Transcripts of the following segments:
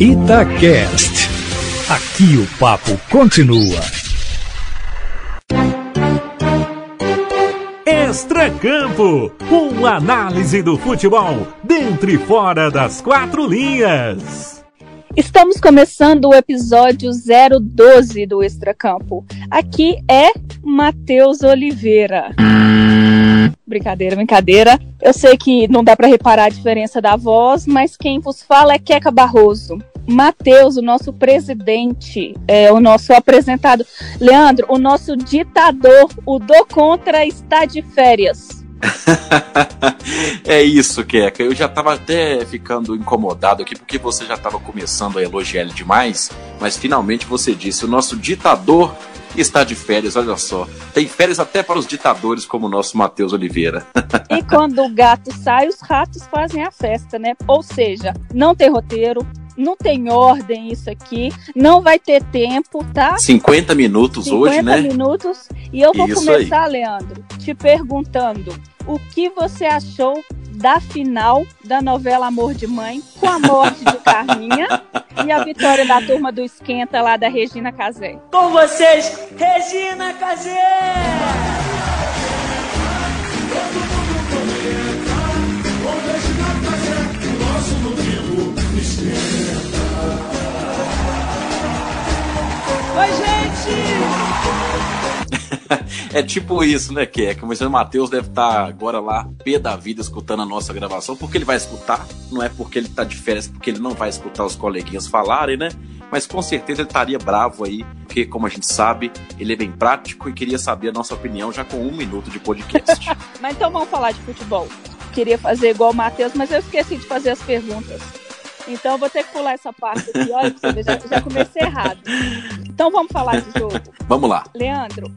Itacast. Aqui o papo continua. Extracampo, uma análise do futebol dentro e fora das quatro linhas. Estamos começando o episódio 012 do Extracampo. Aqui é Matheus Oliveira. Brincadeira, brincadeira. Eu sei que não dá para reparar a diferença da voz, mas quem vos fala é Queca Barroso. Matheus, o nosso presidente, é o nosso apresentado. Leandro, o nosso ditador, o do contra, está de férias. é isso, Keka. Eu já tava até ficando incomodado aqui porque você já tava começando a elogiar ele demais, mas finalmente você disse: o nosso ditador está de férias, olha só. Tem férias até para os ditadores como o nosso Matheus Oliveira. e quando o gato sai, os ratos fazem a festa, né? Ou seja, não tem roteiro, não tem ordem isso aqui, não vai ter tempo, tá? 50 minutos 50 hoje, né? 50 minutos. E eu vou isso começar, aí. Leandro, te perguntando o que você achou da final da novela Amor de Mãe, com a morte de Carminha e a vitória da turma do Esquenta lá da Regina Casé. Com vocês, Regina Casé! Oi, gente! É tipo isso, né, Keca? Mas o Matheus deve estar tá agora lá, pé da vida, escutando a nossa gravação, porque ele vai escutar, não é porque ele tá de férias, porque ele não vai escutar os coleguinhas falarem, né? Mas com certeza ele estaria bravo aí, porque, como a gente sabe, ele é bem prático e queria saber a nossa opinião já com um minuto de podcast. mas então vamos falar de futebol. Queria fazer igual o Matheus, mas eu esqueci de fazer as perguntas. Então eu vou ter que pular essa parte aqui. Olha já, já comecei errado. Então vamos falar de jogo. Vamos lá. Leandro,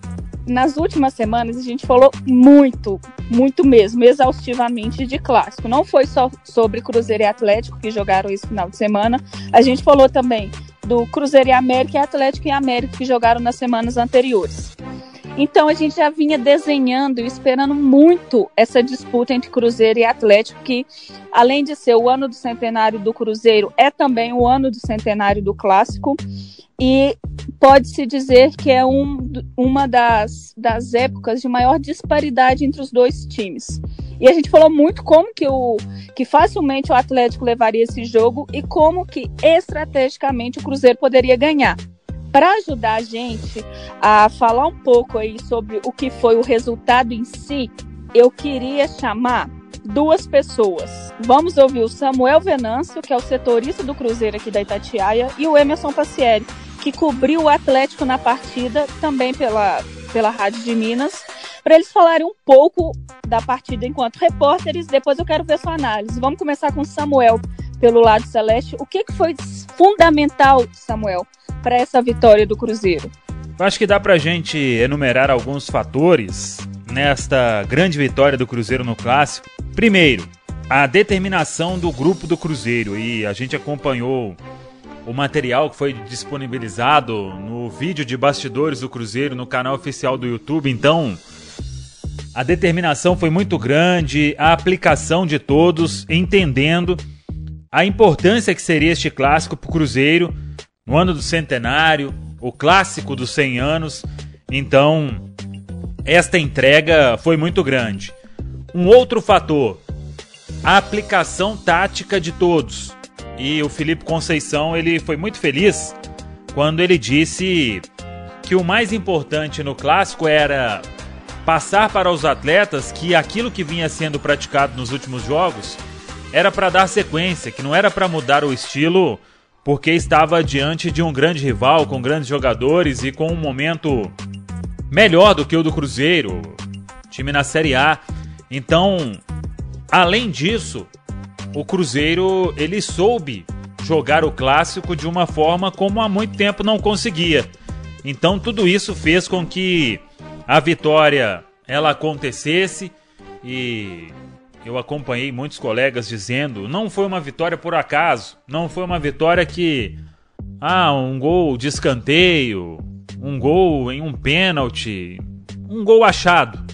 nas últimas semanas a gente falou muito, muito mesmo, exaustivamente de clássico. Não foi só sobre Cruzeiro e Atlético que jogaram esse final de semana. A gente falou também do Cruzeiro e América e Atlético e América que jogaram nas semanas anteriores. Então a gente já vinha desenhando e esperando muito essa disputa entre Cruzeiro e Atlético, que além de ser o ano do centenário do Cruzeiro, é também o ano do centenário do Clássico. E pode-se dizer que é um, uma das, das épocas de maior disparidade entre os dois times. E a gente falou muito como que, o, que facilmente o Atlético levaria esse jogo e como que estrategicamente o Cruzeiro poderia ganhar para ajudar a gente a falar um pouco aí sobre o que foi o resultado em si, eu queria chamar duas pessoas. Vamos ouvir o Samuel Venâncio, que é o setorista do Cruzeiro aqui da Itatiaia, e o Emerson Passieri, que cobriu o Atlético na partida, também pela, pela Rádio de Minas, para eles falarem um pouco da partida enquanto repórteres. Depois eu quero ver sua análise. Vamos começar com Samuel pelo lado celeste. O que, que foi fundamental, Samuel, para essa vitória do Cruzeiro? Eu acho que dá para a gente enumerar alguns fatores nesta grande vitória do Cruzeiro no Clássico. Primeiro, a determinação do grupo do Cruzeiro e a gente acompanhou o material que foi disponibilizado no vídeo de bastidores do Cruzeiro no canal oficial do YouTube. Então, a determinação foi muito grande, a aplicação de todos, entendendo a importância que seria este clássico para o Cruzeiro no ano do centenário, o clássico dos 100 anos. Então, esta entrega foi muito grande. Um outro fator, a aplicação tática de todos. E o Felipe Conceição, ele foi muito feliz quando ele disse que o mais importante no clássico era passar para os atletas que aquilo que vinha sendo praticado nos últimos jogos era para dar sequência, que não era para mudar o estilo porque estava diante de um grande rival com grandes jogadores e com um momento melhor do que o do Cruzeiro, time na Série A. Então, além disso, o Cruzeiro ele soube jogar o clássico de uma forma como há muito tempo não conseguia. Então, tudo isso fez com que a vitória ela acontecesse e eu acompanhei muitos colegas dizendo, não foi uma vitória por acaso, não foi uma vitória que ah, um gol de escanteio, um gol em um pênalti, um gol achado,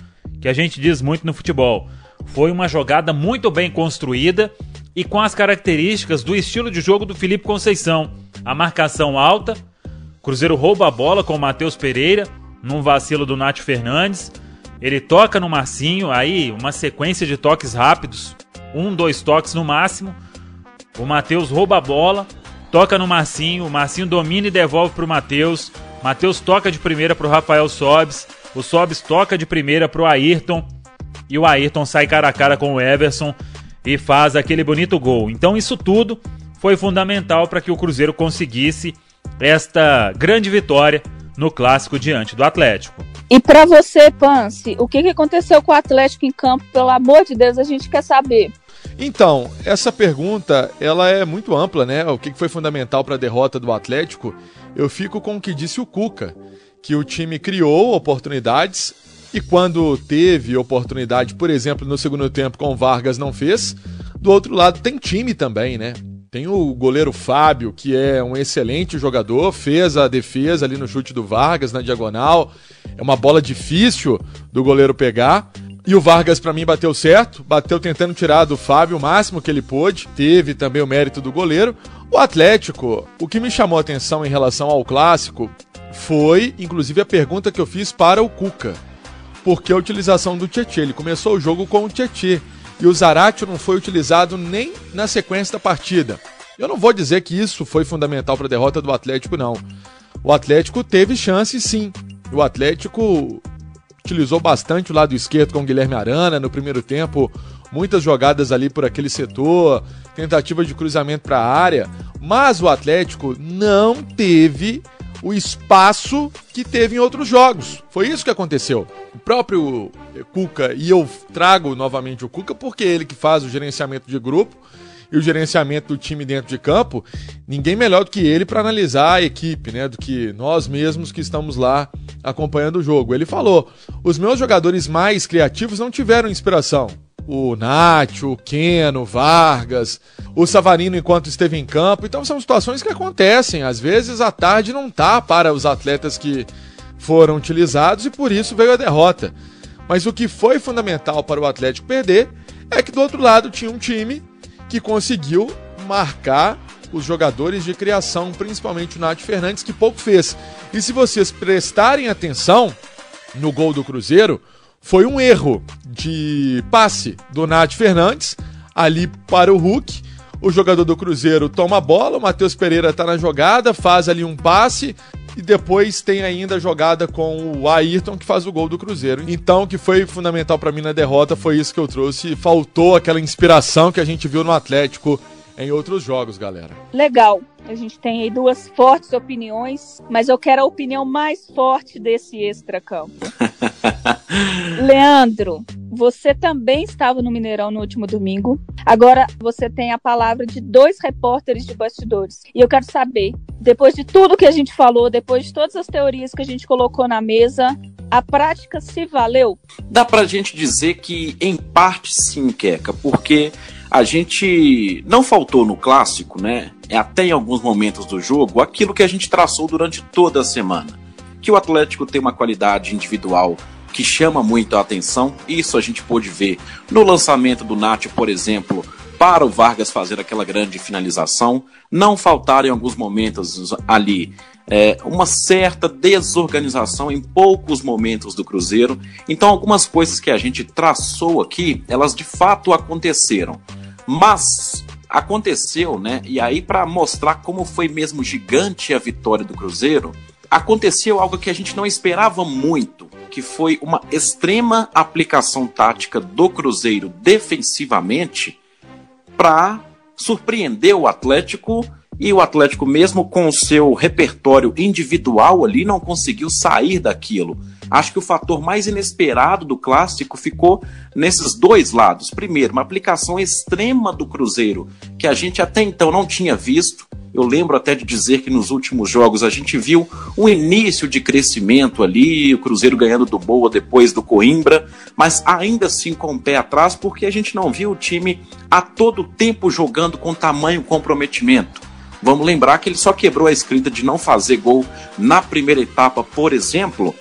que a gente diz muito no futebol. Foi uma jogada muito bem construída, e com as características do estilo de jogo do Felipe Conceição. A marcação alta, Cruzeiro rouba a bola com o Matheus Pereira, num vacilo do Nath Fernandes. Ele toca no Marcinho, aí uma sequência de toques rápidos, um, dois toques no máximo. O Matheus rouba a bola, toca no Marcinho, o Marcinho domina e devolve para o Matheus. Matheus toca de primeira para o Rafael Sobes, o Sobes toca de primeira para o Ayrton e o Ayrton sai cara a cara com o Everson e faz aquele bonito gol. Então isso tudo foi fundamental para que o Cruzeiro conseguisse esta grande vitória no clássico diante do Atlético. E para você, Pance, o que, que aconteceu com o Atlético em campo? Pelo amor de Deus, a gente quer saber. Então, essa pergunta ela é muito ampla, né? O que foi fundamental para a derrota do Atlético? Eu fico com o que disse o Cuca, que o time criou oportunidades e quando teve oportunidade, por exemplo, no segundo tempo com Vargas não fez. Do outro lado tem time também, né? Tem o goleiro Fábio, que é um excelente jogador, fez a defesa ali no chute do Vargas na diagonal. É uma bola difícil do goleiro pegar. E o Vargas, para mim, bateu certo, bateu tentando tirar do Fábio o máximo que ele pôde. Teve também o mérito do goleiro. O Atlético, o que me chamou a atenção em relação ao clássico foi, inclusive, a pergunta que eu fiz para o Cuca. Por que a utilização do Tietchan? Ele começou o jogo com o Tietchan e o Zaratio não foi utilizado nem na sequência da partida. Eu não vou dizer que isso foi fundamental para a derrota do Atlético, não. O Atlético teve chance, sim. O Atlético utilizou bastante o lado esquerdo com o Guilherme Arana no primeiro tempo, muitas jogadas ali por aquele setor, tentativa de cruzamento para a área, mas o Atlético não teve o espaço que teve em outros jogos. Foi isso que aconteceu. O próprio Cuca, e eu trago novamente o Cuca porque é ele que faz o gerenciamento de grupo e o gerenciamento do time dentro de campo, ninguém melhor do que ele para analisar a equipe, né? Do que nós mesmos que estamos lá acompanhando o jogo. Ele falou: os meus jogadores mais criativos não tiveram inspiração o Nacho, o Keno, Vargas, o Savarino enquanto esteve em campo. Então são situações que acontecem. Às vezes a tarde não tá para os atletas que foram utilizados e por isso veio a derrota. Mas o que foi fundamental para o Atlético perder é que do outro lado tinha um time que conseguiu marcar os jogadores de criação, principalmente o Nath Fernandes, que pouco fez. E se vocês prestarem atenção no gol do Cruzeiro, foi um erro de passe do Nath Fernandes ali para o Hulk. O jogador do Cruzeiro toma a bola, o Matheus Pereira está na jogada, faz ali um passe e depois tem ainda a jogada com o Ayrton que faz o gol do Cruzeiro. Então, o que foi fundamental para mim na derrota foi isso que eu trouxe. Faltou aquela inspiração que a gente viu no Atlético em outros jogos, galera. Legal. A gente tem aí duas fortes opiniões, mas eu quero a opinião mais forte desse extra-campo. Leandro, você também estava no Mineirão no último domingo. Agora você tem a palavra de dois repórteres de bastidores. E eu quero saber, depois de tudo que a gente falou, depois de todas as teorias que a gente colocou na mesa, a prática se valeu? Dá pra gente dizer que em parte sim, Queca, porque a gente não faltou no clássico, né? É até em alguns momentos do jogo, aquilo que a gente traçou durante toda a semana. Que o Atlético tem uma qualidade individual que chama muito a atenção. Isso a gente pôde ver no lançamento do Nath, por exemplo, para o Vargas fazer aquela grande finalização. Não faltaram em alguns momentos ali é, uma certa desorganização em poucos momentos do Cruzeiro. Então, algumas coisas que a gente traçou aqui, elas de fato aconteceram. Mas aconteceu, né? E aí, para mostrar como foi mesmo gigante a vitória do Cruzeiro, aconteceu algo que a gente não esperava muito, que foi uma extrema aplicação tática do Cruzeiro defensivamente para surpreender o Atlético e o Atlético, mesmo com o seu repertório individual ali, não conseguiu sair daquilo. Acho que o fator mais inesperado do clássico ficou nesses dois lados. Primeiro, uma aplicação extrema do Cruzeiro, que a gente até então não tinha visto. Eu lembro até de dizer que nos últimos jogos a gente viu um início de crescimento ali, o Cruzeiro ganhando do Boa depois do Coimbra, mas ainda assim com o pé atrás, porque a gente não viu o time a todo tempo jogando com tamanho comprometimento. Vamos lembrar que ele só quebrou a escrita de não fazer gol na primeira etapa, por exemplo,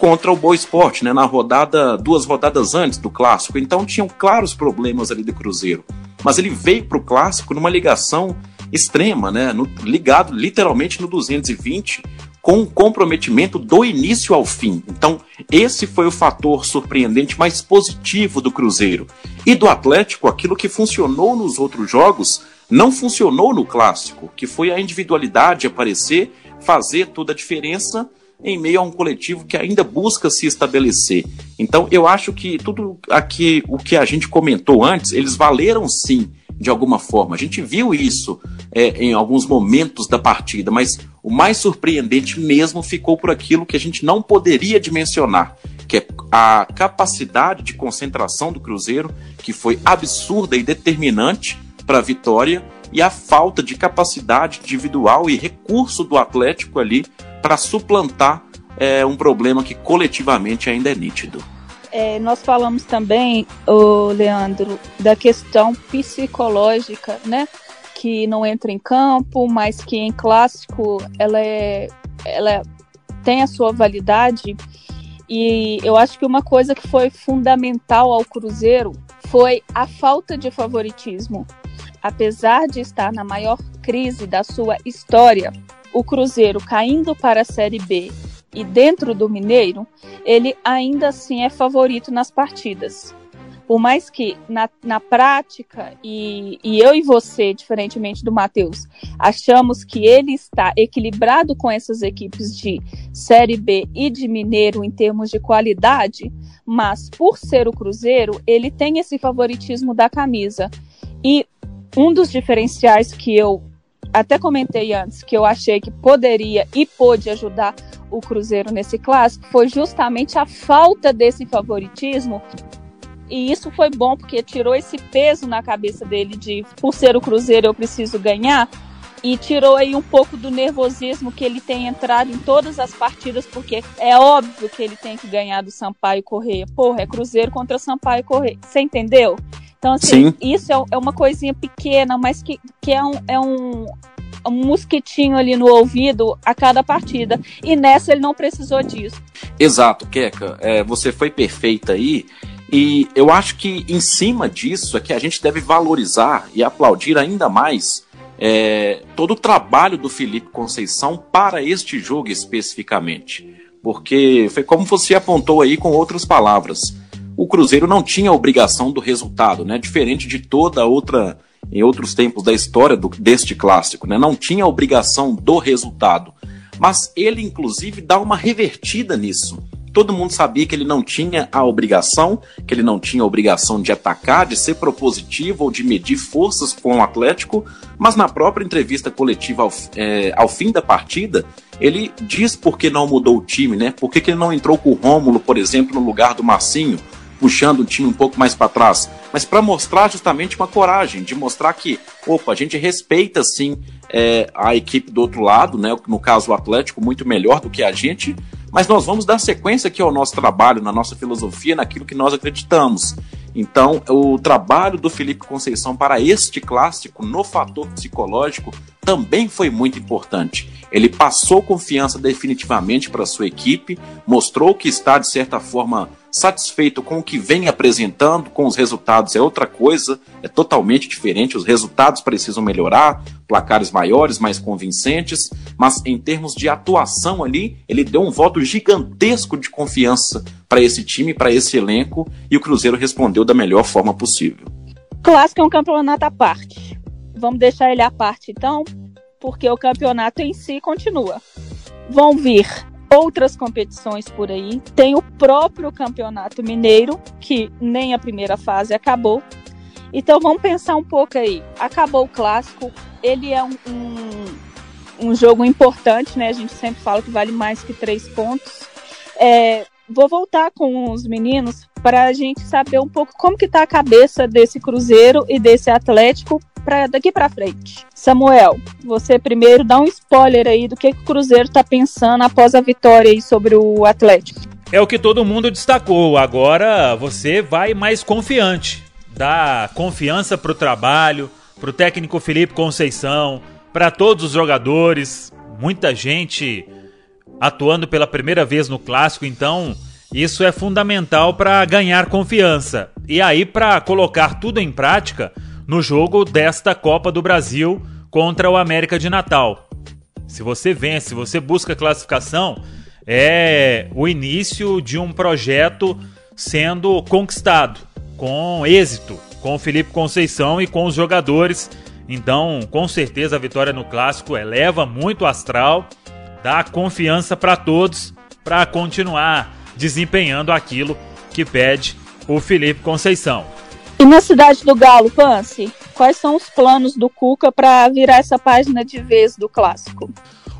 contra o Boa Esporte, né, na rodada, duas rodadas antes do clássico. Então tinham claros problemas ali do Cruzeiro. mas ele veio para o clássico numa ligação extrema, né? No, ligado literalmente no 220, com um comprometimento do início ao fim. Então, esse foi o fator surpreendente mais positivo do Cruzeiro. E do Atlético, aquilo que funcionou nos outros jogos não funcionou no clássico, que foi a individualidade aparecer, fazer toda a diferença em meio a um coletivo que ainda busca se estabelecer. Então, eu acho que tudo aqui o que a gente comentou antes, eles valeram sim de alguma forma. A gente viu isso é, em alguns momentos da partida, mas o mais surpreendente mesmo ficou por aquilo que a gente não poderia dimensionar, que é a capacidade de concentração do Cruzeiro, que foi absurda e determinante para a vitória, e a falta de capacidade individual e recurso do Atlético ali para suplantar é, um problema que coletivamente ainda é nítido. É, nós falamos também, o Leandro, da questão psicológica, né? Que não entra em campo, mas que em clássico ela, é, ela tem a sua validade. E eu acho que uma coisa que foi fundamental ao Cruzeiro foi a falta de favoritismo. Apesar de estar na maior crise da sua história, o Cruzeiro caindo para a Série B e dentro do Mineiro, ele ainda assim é favorito nas partidas. Por mais que na, na prática, e, e eu e você, diferentemente do Matheus, achamos que ele está equilibrado com essas equipes de Série B e de Mineiro em termos de qualidade, mas por ser o Cruzeiro, ele tem esse favoritismo da camisa. E um dos diferenciais que eu até comentei antes que eu achei que poderia e pôde ajudar o Cruzeiro nesse clássico foi justamente a falta desse favoritismo. E isso foi bom porque tirou esse peso na cabeça dele de por ser o Cruzeiro eu preciso ganhar e tirou aí um pouco do nervosismo que ele tem entrado em todas as partidas, porque é óbvio que ele tem que ganhar do Sampaio Correia. Porra, é Cruzeiro contra Sampaio Correia. Você entendeu? Então, assim, Sim. isso é, é, uma coisinha pequena, mas que, que é, um, é um, um mosquitinho ali no ouvido a cada partida. E nessa ele não precisou disso. Exato, Keka. É, você foi perfeita aí. E eu acho que em cima disso é que a gente deve valorizar e aplaudir ainda mais é, todo o trabalho do Felipe Conceição para este jogo especificamente. Porque foi como você apontou aí com outras palavras o Cruzeiro não tinha obrigação do resultado, né? Diferente de toda outra em outros tempos da história do, deste clássico, né? Não tinha obrigação do resultado, mas ele inclusive dá uma revertida nisso. Todo mundo sabia que ele não tinha a obrigação, que ele não tinha a obrigação de atacar, de ser propositivo ou de medir forças com o Atlético, mas na própria entrevista coletiva ao, é, ao fim da partida, ele diz por que não mudou o time, né? Por que, que ele não entrou com o Rômulo, por exemplo, no lugar do Marcinho? Puxando o time um pouco mais para trás, mas para mostrar justamente uma coragem, de mostrar que, opa, a gente respeita sim é, a equipe do outro lado, né, no caso o Atlético, muito melhor do que a gente, mas nós vamos dar sequência aqui ao nosso trabalho, na nossa filosofia, naquilo que nós acreditamos. Então, o trabalho do Felipe Conceição para este clássico no fator psicológico também foi muito importante. Ele passou confiança definitivamente para sua equipe, mostrou que está de certa forma satisfeito com o que vem apresentando, com os resultados é outra coisa, é totalmente diferente. Os resultados precisam melhorar, placares maiores, mais convincentes, mas em termos de atuação ali, ele deu um voto gigantesco de confiança para esse time, para esse elenco, e o Cruzeiro respondeu da melhor forma possível. Clássico é um campeonato à parte. Vamos deixar ele à parte então, porque o campeonato em si continua. Vão vir outras competições por aí. Tem o próprio Campeonato Mineiro, que nem a primeira fase acabou. Então vamos pensar um pouco aí. Acabou o clássico, ele é um, um, um jogo importante, né? A gente sempre fala que vale mais que três pontos. É, vou voltar com os meninos para a gente saber um pouco como que está a cabeça desse Cruzeiro e desse Atlético para daqui para frente. Samuel, você primeiro dá um spoiler aí do que, que o Cruzeiro está pensando após a vitória aí sobre o Atlético. É o que todo mundo destacou. Agora você vai mais confiante. Dá confiança pro trabalho, pro técnico Felipe Conceição, para todos os jogadores, muita gente atuando pela primeira vez no clássico, então isso é fundamental para ganhar confiança. E aí para colocar tudo em prática, no jogo desta Copa do Brasil contra o América de Natal. Se você vence, se você busca classificação, é o início de um projeto sendo conquistado com êxito, com o Felipe Conceição e com os jogadores. Então, com certeza a vitória no clássico eleva muito o astral, dá confiança para todos para continuar desempenhando aquilo que pede o Felipe Conceição. E na cidade do Galo, Pance, quais são os planos do Cuca para virar essa página de vez do clássico?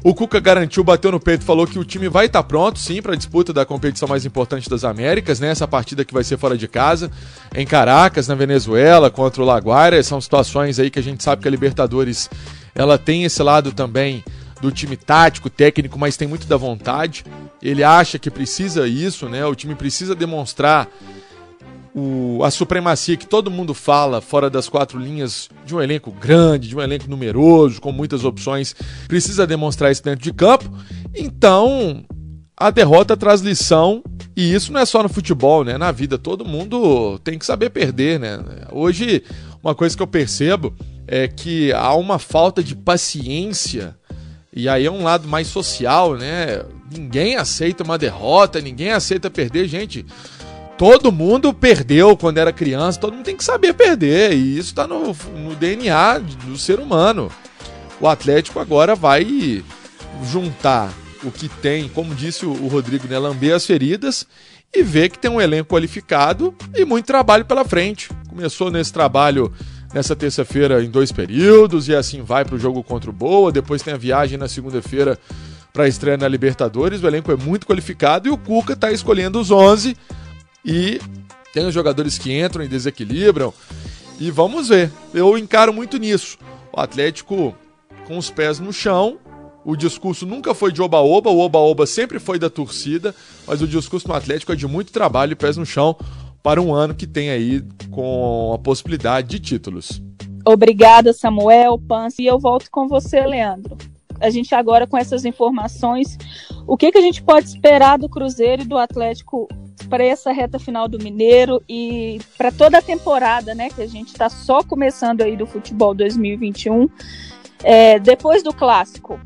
O Cuca garantiu, bateu no peito, falou que o time vai estar tá pronto, sim, para a disputa da competição mais importante das Américas, né? Essa partida que vai ser fora de casa, em Caracas, na Venezuela, contra o Laguaira. São situações aí que a gente sabe que a Libertadores ela tem esse lado também do time tático, técnico, mas tem muito da vontade. Ele acha que precisa isso, né? O time precisa demonstrar o, a supremacia que todo mundo fala fora das quatro linhas de um elenco grande, de um elenco numeroso, com muitas opções, precisa demonstrar isso dentro de campo. Então, a derrota traz lição e isso não é só no futebol, né? Na vida todo mundo tem que saber perder, né? Hoje, uma coisa que eu percebo é que há uma falta de paciência e aí é um lado mais social, né? Ninguém aceita uma derrota, ninguém aceita perder, gente. Todo mundo perdeu quando era criança, todo mundo tem que saber perder, e isso está no, no DNA do ser humano. O Atlético agora vai juntar o que tem, como disse o Rodrigo, né, lamber as feridas e ver que tem um elenco qualificado e muito trabalho pela frente. Começou nesse trabalho nessa terça-feira em dois períodos e assim vai para o jogo contra o Boa. Depois tem a viagem na segunda-feira para a estreia na Libertadores. O elenco é muito qualificado e o Cuca está escolhendo os 11 e tem os jogadores que entram e desequilibram. E vamos ver. Eu encaro muito nisso. O Atlético com os pés no chão. O discurso nunca foi de oba-oba, o oba-oba sempre foi da torcida, mas o discurso no Atlético é de muito trabalho e pés no chão para um ano que tem aí com a possibilidade de títulos. Obrigada, Samuel, Pance, e eu volto com você, Leandro. A gente agora com essas informações, o que, que a gente pode esperar do Cruzeiro e do Atlético para essa reta final do Mineiro e para toda a temporada, né? Que a gente está só começando aí do futebol 2021, é, depois do clássico.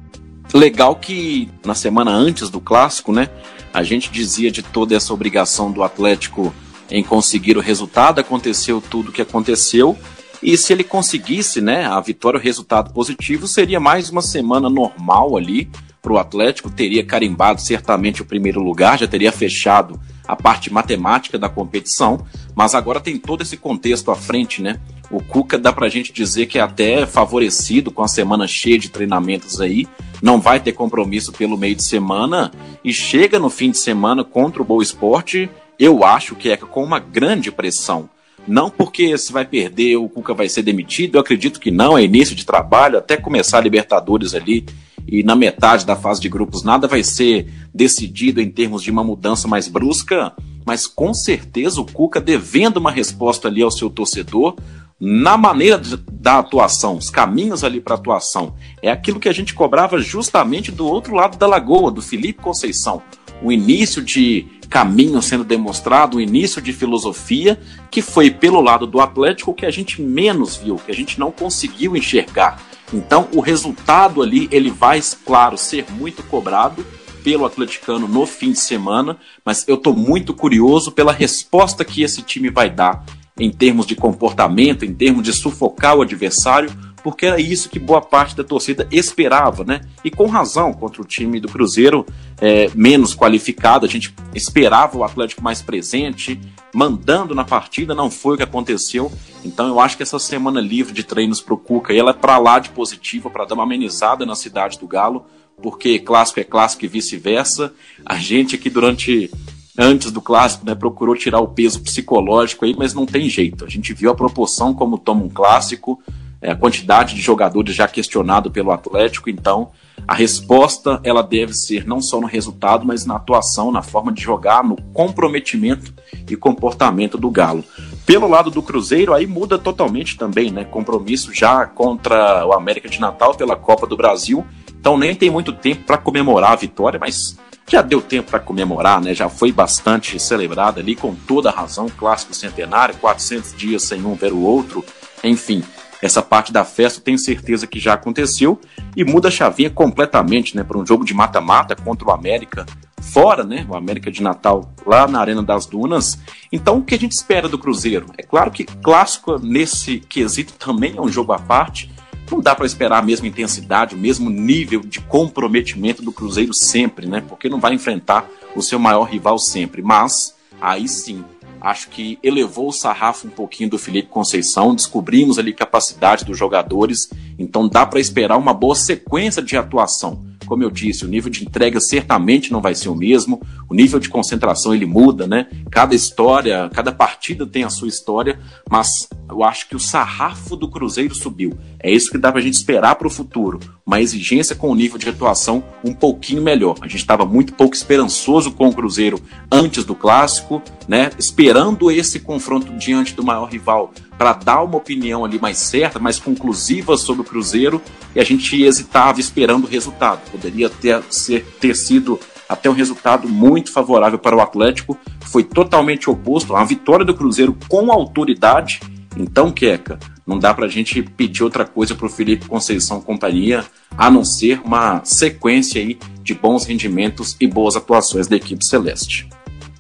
Legal que na semana antes do clássico, né? A gente dizia de toda essa obrigação do Atlético em conseguir o resultado, aconteceu tudo o que aconteceu. E se ele conseguisse, né, a vitória, o resultado positivo, seria mais uma semana normal ali para o Atlético, teria carimbado certamente o primeiro lugar, já teria fechado a parte matemática da competição, mas agora tem todo esse contexto à frente, né? O Cuca dá pra gente dizer que é até favorecido com a semana cheia de treinamentos aí, não vai ter compromisso pelo meio de semana e chega no fim de semana contra o Boa Esporte eu acho que é com uma grande pressão. Não porque se vai perder, o Cuca vai ser demitido, eu acredito que não, é início de trabalho, até começar a Libertadores ali, e na metade da fase de grupos nada vai ser decidido em termos de uma mudança mais brusca, mas com certeza o Cuca devendo uma resposta ali ao seu torcedor, na maneira de, da atuação, os caminhos ali para atuação. É aquilo que a gente cobrava justamente do outro lado da lagoa, do Felipe Conceição. O início de caminho sendo demonstrado, o início de filosofia, que foi pelo lado do Atlético que a gente menos viu, que a gente não conseguiu enxergar. Então, o resultado ali, ele vai, claro, ser muito cobrado pelo atleticano no fim de semana, mas eu estou muito curioso pela resposta que esse time vai dar em termos de comportamento, em termos de sufocar o adversário, porque era isso que boa parte da torcida esperava, né? E com razão, contra o time do Cruzeiro é, menos qualificado, a gente esperava o Atlético mais presente, mandando na partida, não foi o que aconteceu. Então eu acho que essa semana livre de treinos para o Cuca, ela é para lá de positiva, para dar uma amenizada na cidade do Galo, porque clássico é clássico e vice-versa. A gente aqui durante antes do clássico, né, procurou tirar o peso psicológico aí, mas não tem jeito. A gente viu a proporção como toma um clássico, é, a quantidade de jogadores já questionado pelo Atlético, então a resposta ela deve ser não só no resultado, mas na atuação, na forma de jogar, no comprometimento e comportamento do Galo. Pelo lado do Cruzeiro, aí muda totalmente também, né? Compromisso já contra o América de Natal pela Copa do Brasil. Então nem tem muito tempo para comemorar a vitória, mas já deu tempo para comemorar, né? Já foi bastante celebrada ali com toda a razão, clássico centenário, 400 dias sem um ver o outro, enfim, essa parte da festa, tenho certeza que já aconteceu e muda a chavinha completamente, né, para um jogo de mata-mata contra o América fora, né, o América de Natal lá na Arena das Dunas. Então, o que a gente espera do Cruzeiro? É claro que clássico nesse quesito também é um jogo à parte. Não dá para esperar a mesma intensidade, o mesmo nível de comprometimento do Cruzeiro sempre, né? Porque não vai enfrentar o seu maior rival sempre. Mas aí sim, acho que elevou o sarrafo um pouquinho do Felipe Conceição, descobrimos ali capacidade dos jogadores, então dá para esperar uma boa sequência de atuação. Como eu disse, o nível de entrega certamente não vai ser o mesmo, o nível de concentração ele muda, né? Cada história, cada partida tem a sua história, mas eu acho que o sarrafo do Cruzeiro subiu. É isso que dá pra gente esperar para o futuro. Uma exigência com o nível de atuação um pouquinho melhor. A gente estava muito pouco esperançoso com o Cruzeiro antes do clássico, né? Esperando esse confronto diante do maior rival para dar uma opinião ali mais certa, mais conclusiva sobre o Cruzeiro, e a gente hesitava esperando o resultado. Poderia ter, ser, ter sido até um resultado muito favorável para o Atlético, foi totalmente oposto. A vitória do Cruzeiro com autoridade. Então, Queca, não dá para a gente pedir outra coisa para o Felipe Conceição companhia, a não ser uma sequência aí de bons rendimentos e boas atuações da equipe celeste.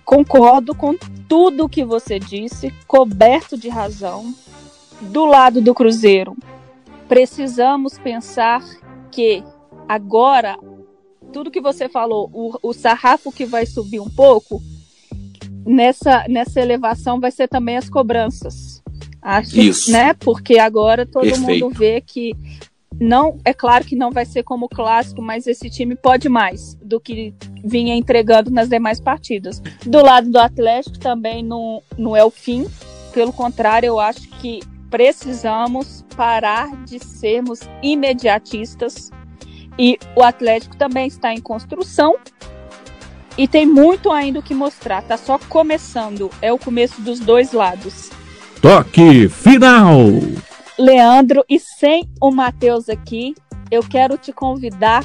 Concordo com tudo que você disse, coberto de razão. Do lado do Cruzeiro, precisamos pensar que agora tudo que você falou, o, o sarrafo que vai subir um pouco, nessa, nessa elevação vai ser também as cobranças. Acho, Isso. né? Porque agora todo Perfeito. mundo vê que não, é claro que não vai ser como o clássico, mas esse time pode mais do que vinha entregando nas demais partidas. Do lado do Atlético também não, não é o fim, pelo contrário, eu acho que precisamos parar de sermos imediatistas e o Atlético também está em construção e tem muito ainda o que mostrar. Tá só começando, é o começo dos dois lados. Toque final! Leandro, e sem o Matheus aqui, eu quero te convidar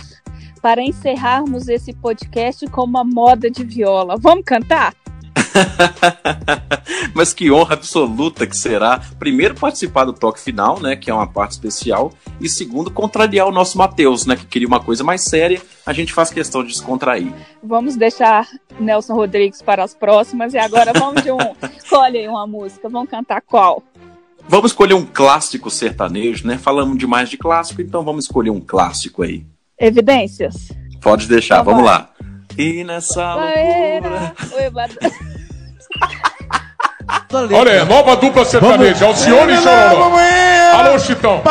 para encerrarmos esse podcast com uma moda de viola. Vamos cantar? Mas que honra absoluta que será, primeiro, participar do toque final, né? Que é uma parte especial, e segundo, contrariar o nosso Matheus, né? Que queria uma coisa mais séria, a gente faz questão de descontrair. Vamos deixar Nelson Rodrigues para as próximas, e agora vamos de um. Escolhe aí uma música, vamos cantar qual? Vamos escolher um clássico sertanejo, né? Falamos demais de clássico, então vamos escolher um clássico aí. Evidências? Pode deixar, Então vamos vai. lá. E nessa loucura. Olha aí, nova dupla sertaneja, Alcione e Chororó. Alô, Chitão.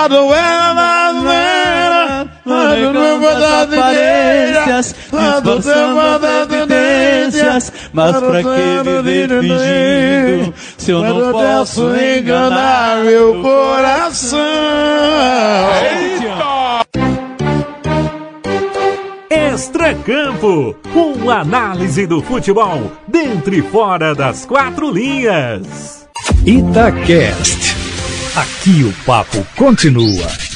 aparências, disfarçando as evidências, mas pra que viver fingindo, se eu não posso enganar meu coração? Extracampo, uma análise do futebol dentro e fora das quatro linhas. Itacast. Aqui o papo continua.